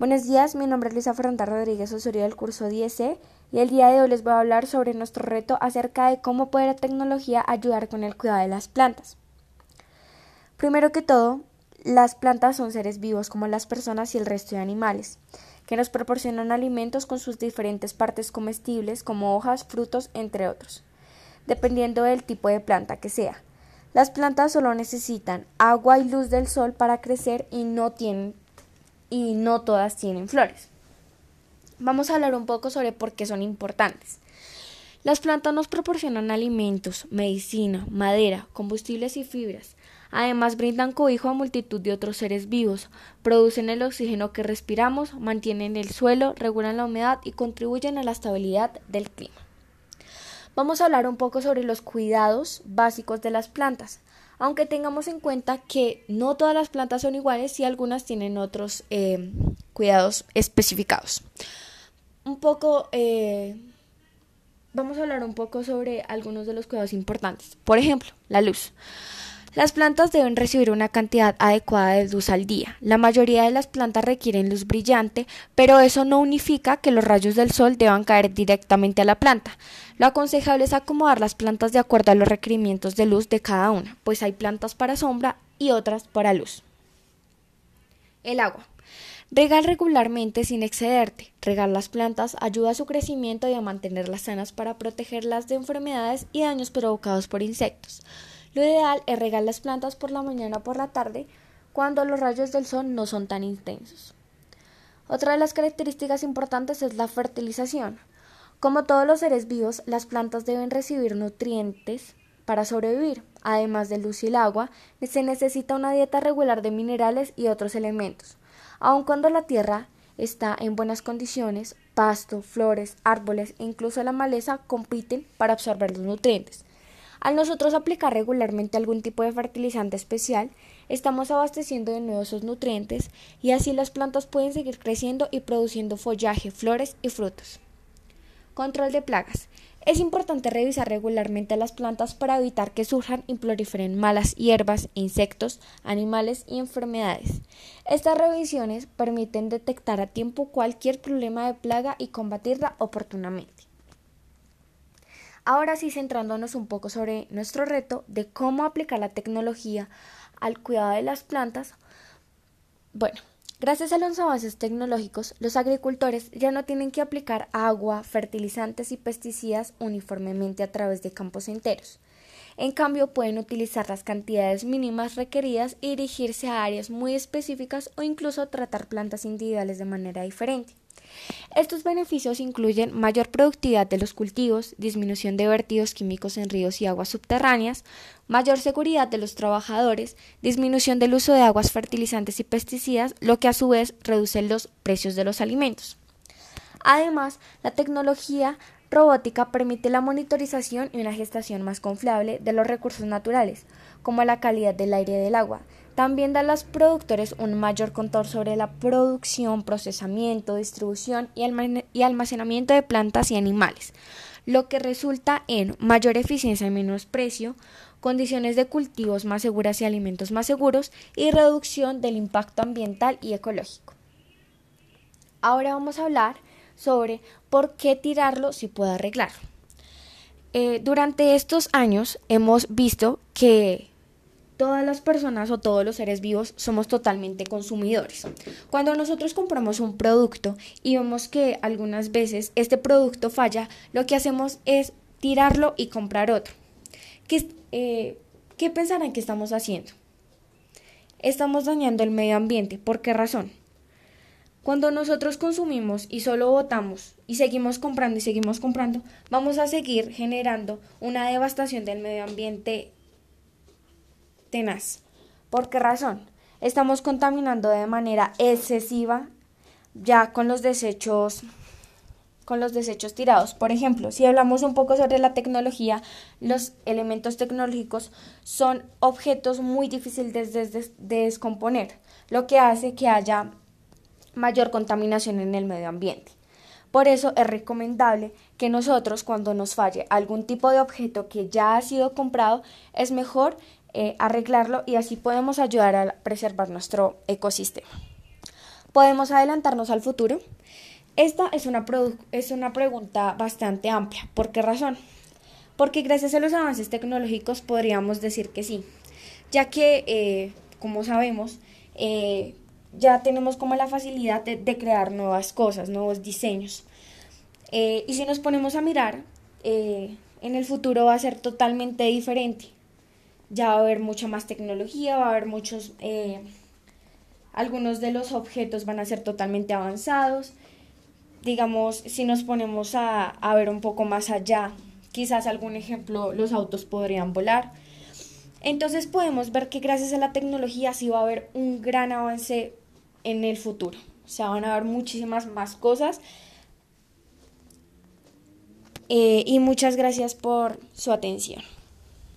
Buenos días, mi nombre es Luisa Fernanda Rodríguez Osorio del curso 10C y el día de hoy les voy a hablar sobre nuestro reto acerca de cómo puede la tecnología ayudar con el cuidado de las plantas. Primero que todo, las plantas son seres vivos como las personas y el resto de animales, que nos proporcionan alimentos con sus diferentes partes comestibles como hojas, frutos, entre otros, dependiendo del tipo de planta que sea. Las plantas solo necesitan agua y luz del sol para crecer y no tienen y no todas tienen flores. Vamos a hablar un poco sobre por qué son importantes. Las plantas nos proporcionan alimentos, medicina, madera, combustibles y fibras. Además brindan cobijo a multitud de otros seres vivos, producen el oxígeno que respiramos, mantienen el suelo, regulan la humedad y contribuyen a la estabilidad del clima. Vamos a hablar un poco sobre los cuidados básicos de las plantas aunque tengamos en cuenta que no todas las plantas son iguales y algunas tienen otros eh, cuidados especificados. Un poco, eh, vamos a hablar un poco sobre algunos de los cuidados importantes. Por ejemplo, la luz. Las plantas deben recibir una cantidad adecuada de luz al día. La mayoría de las plantas requieren luz brillante, pero eso no unifica que los rayos del sol deban caer directamente a la planta. Lo aconsejable es acomodar las plantas de acuerdo a los requerimientos de luz de cada una, pues hay plantas para sombra y otras para luz. El agua. Regar regularmente sin excederte. Regar las plantas ayuda a su crecimiento y a mantenerlas sanas para protegerlas de enfermedades y daños provocados por insectos. Lo ideal es regar las plantas por la mañana o por la tarde cuando los rayos del sol no son tan intensos. Otra de las características importantes es la fertilización. Como todos los seres vivos, las plantas deben recibir nutrientes para sobrevivir. Además de luz y el agua, se necesita una dieta regular de minerales y otros elementos. Aun cuando la tierra está en buenas condiciones, pasto, flores, árboles e incluso la maleza compiten para absorber los nutrientes. Al nosotros aplicar regularmente algún tipo de fertilizante especial, estamos abasteciendo de nuevo esos nutrientes y así las plantas pueden seguir creciendo y produciendo follaje, flores y frutos. Control de plagas. Es importante revisar regularmente las plantas para evitar que surjan y proliferen malas hierbas, insectos, animales y enfermedades. Estas revisiones permiten detectar a tiempo cualquier problema de plaga y combatirla oportunamente. Ahora sí, centrándonos un poco sobre nuestro reto de cómo aplicar la tecnología al cuidado de las plantas. Bueno, gracias a los avances tecnológicos, los agricultores ya no tienen que aplicar agua, fertilizantes y pesticidas uniformemente a través de campos enteros. En cambio, pueden utilizar las cantidades mínimas requeridas y dirigirse a áreas muy específicas o incluso tratar plantas individuales de manera diferente. Estos beneficios incluyen mayor productividad de los cultivos, disminución de vertidos químicos en ríos y aguas subterráneas, mayor seguridad de los trabajadores, disminución del uso de aguas fertilizantes y pesticidas, lo que a su vez reduce los precios de los alimentos. Además, la tecnología robótica permite la monitorización y una gestación más confiable de los recursos naturales, como la calidad del aire y del agua, también da a los productores un mayor control sobre la producción, procesamiento, distribución y almacenamiento de plantas y animales, lo que resulta en mayor eficiencia y menos precio, condiciones de cultivos más seguras y alimentos más seguros y reducción del impacto ambiental y ecológico. Ahora vamos a hablar sobre por qué tirarlo si puede arreglarlo. Eh, durante estos años hemos visto que todas las personas o todos los seres vivos somos totalmente consumidores. Cuando nosotros compramos un producto y vemos que algunas veces este producto falla, lo que hacemos es tirarlo y comprar otro. ¿Qué, eh, ¿qué pensarán que estamos haciendo? Estamos dañando el medio ambiente. ¿Por qué razón? Cuando nosotros consumimos y solo votamos y seguimos comprando y seguimos comprando, vamos a seguir generando una devastación del medio ambiente tenaz. ¿Por qué razón? Estamos contaminando de manera excesiva ya con los desechos con los desechos tirados. Por ejemplo, si hablamos un poco sobre la tecnología, los elementos tecnológicos son objetos muy difíciles de, descomponer, lo que hace que haya mayor contaminación en el medio ambiente. Por eso es recomendable que nosotros cuando nos falle algún tipo de objeto que ya ha sido comprado, es mejor eh, arreglarlo y así podemos ayudar a preservar nuestro ecosistema. ¿Podemos adelantarnos al futuro? Esta es una, es una pregunta bastante amplia. ¿Por qué razón? Porque gracias a los avances tecnológicos podríamos decir que sí, ya que, eh, como sabemos, eh, ya tenemos como la facilidad de, crear nuevas cosas, nuevos diseños. Y si nos ponemos a mirar, en el futuro va a ser totalmente diferente. Ya va a haber mucha más tecnología, va a haber muchos, algunos de los objetos van a ser totalmente avanzados. Digamos, si nos ponemos a, a ver un poco más allá Quizás algún ejemplo, los autos podrían volar. Entonces podemos ver que gracias a la tecnología sí va a haber un gran avance en el futuro. O sea, van a haber muchísimas más cosas. Eh, y muchas gracias por su atención.